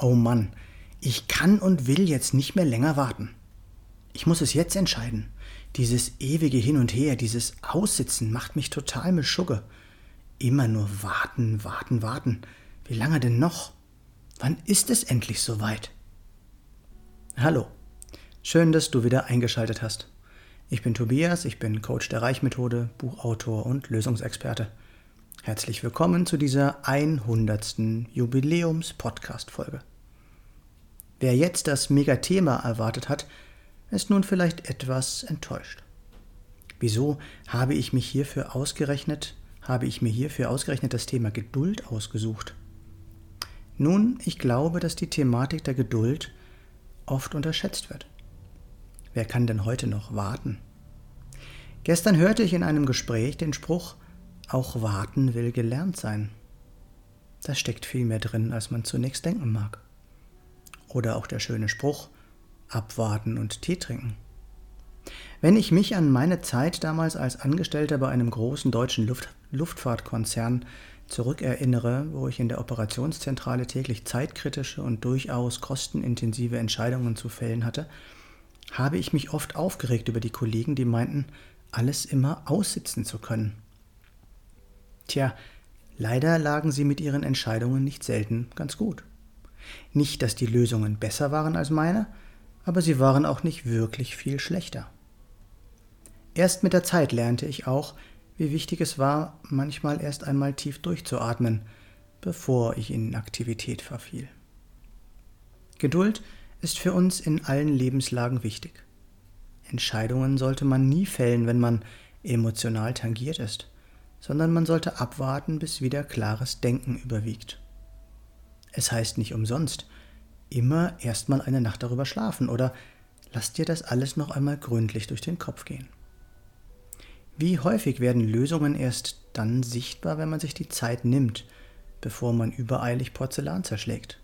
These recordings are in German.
Oh Mann, ich kann und will jetzt nicht mehr länger warten. Ich muss es jetzt entscheiden. Dieses ewige Hin und Her, dieses Aussitzen macht mich total mischugge. Immer nur warten, warten, warten. Wie lange denn noch? Wann ist es endlich soweit? Hallo, schön, dass du wieder eingeschaltet hast. Ich bin Tobias, ich bin Coach der Reichmethode, Buchautor und Lösungsexperte. Herzlich willkommen zu dieser 100. Jubiläums-Podcast-Folge. Wer jetzt das Megathema erwartet hat, ist nun vielleicht etwas enttäuscht. Wieso habe ich mich hierfür ausgerechnet, habe ich mir hierfür ausgerechnet das Thema Geduld ausgesucht? Nun, ich glaube, dass die Thematik der Geduld oft unterschätzt wird. Wer kann denn heute noch warten? Gestern hörte ich in einem Gespräch den Spruch, auch warten will gelernt sein. Da steckt viel mehr drin, als man zunächst denken mag. Oder auch der schöne Spruch, abwarten und Tee trinken. Wenn ich mich an meine Zeit damals als Angestellter bei einem großen deutschen Luft Luftfahrtkonzern zurückerinnere, wo ich in der Operationszentrale täglich zeitkritische und durchaus kostenintensive Entscheidungen zu fällen hatte, habe ich mich oft aufgeregt über die Kollegen, die meinten, alles immer aussitzen zu können. Tja, leider lagen sie mit ihren Entscheidungen nicht selten ganz gut. Nicht, dass die Lösungen besser waren als meine, aber sie waren auch nicht wirklich viel schlechter. Erst mit der Zeit lernte ich auch, wie wichtig es war, manchmal erst einmal tief durchzuatmen, bevor ich in Aktivität verfiel. Geduld ist für uns in allen Lebenslagen wichtig. Entscheidungen sollte man nie fällen, wenn man emotional tangiert ist sondern man sollte abwarten, bis wieder klares Denken überwiegt. Es heißt nicht umsonst, immer erstmal eine Nacht darüber schlafen oder lass dir das alles noch einmal gründlich durch den Kopf gehen. Wie häufig werden Lösungen erst dann sichtbar, wenn man sich die Zeit nimmt, bevor man übereilig Porzellan zerschlägt?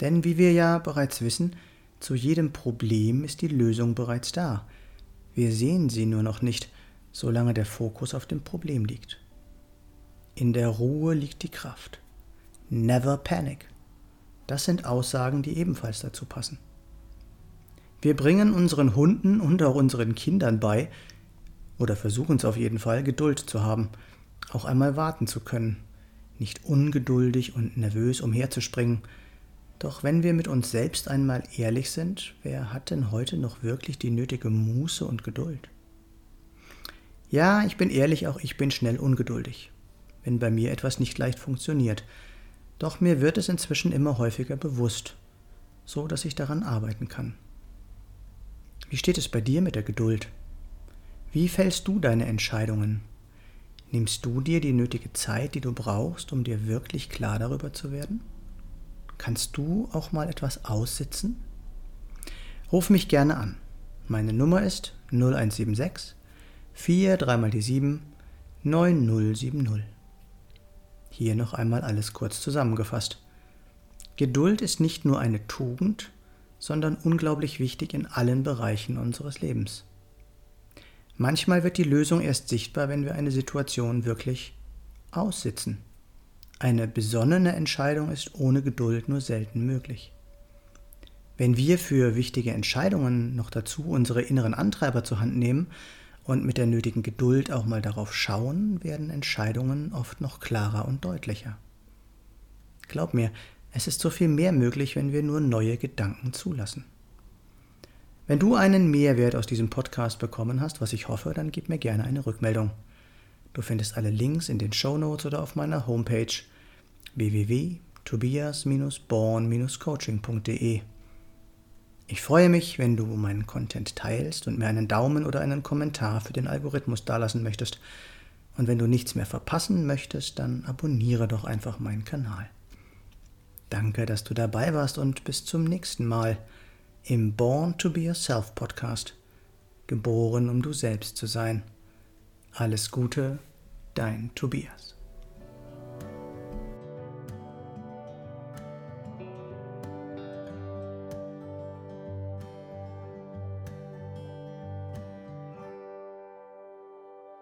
Denn wie wir ja bereits wissen, zu jedem Problem ist die Lösung bereits da. Wir sehen sie nur noch nicht, solange der Fokus auf dem Problem liegt. In der Ruhe liegt die Kraft. Never panic. Das sind Aussagen, die ebenfalls dazu passen. Wir bringen unseren Hunden und auch unseren Kindern bei, oder versuchen es auf jeden Fall, Geduld zu haben, auch einmal warten zu können, nicht ungeduldig und nervös umherzuspringen. Doch wenn wir mit uns selbst einmal ehrlich sind, wer hat denn heute noch wirklich die nötige Muße und Geduld? Ja, ich bin ehrlich, auch ich bin schnell ungeduldig, wenn bei mir etwas nicht leicht funktioniert. Doch mir wird es inzwischen immer häufiger bewusst, so dass ich daran arbeiten kann. Wie steht es bei dir mit der Geduld? Wie fällst du deine Entscheidungen? Nimmst du dir die nötige Zeit, die du brauchst, um dir wirklich klar darüber zu werden? Kannst du auch mal etwas aussitzen? Ruf mich gerne an. Meine Nummer ist 0176 4 3 mal die 7, 9070. Hier noch einmal alles kurz zusammengefasst. Geduld ist nicht nur eine Tugend, sondern unglaublich wichtig in allen Bereichen unseres Lebens. Manchmal wird die Lösung erst sichtbar, wenn wir eine Situation wirklich aussitzen. Eine besonnene Entscheidung ist ohne Geduld nur selten möglich. Wenn wir für wichtige Entscheidungen noch dazu unsere inneren Antreiber zur Hand nehmen und mit der nötigen Geduld auch mal darauf schauen, werden Entscheidungen oft noch klarer und deutlicher. Glaub mir, es ist so viel mehr möglich, wenn wir nur neue Gedanken zulassen. Wenn du einen Mehrwert aus diesem Podcast bekommen hast, was ich hoffe, dann gib mir gerne eine Rückmeldung. Du findest alle Links in den Show Notes oder auf meiner Homepage www.tobias-born-coaching.de. Ich freue mich, wenn du meinen Content teilst und mir einen Daumen oder einen Kommentar für den Algorithmus dalassen möchtest. Und wenn du nichts mehr verpassen möchtest, dann abonniere doch einfach meinen Kanal. Danke, dass du dabei warst und bis zum nächsten Mal im Born to Be Yourself Podcast. Geboren, um du selbst zu sein. Alles Gute, dein Tobias.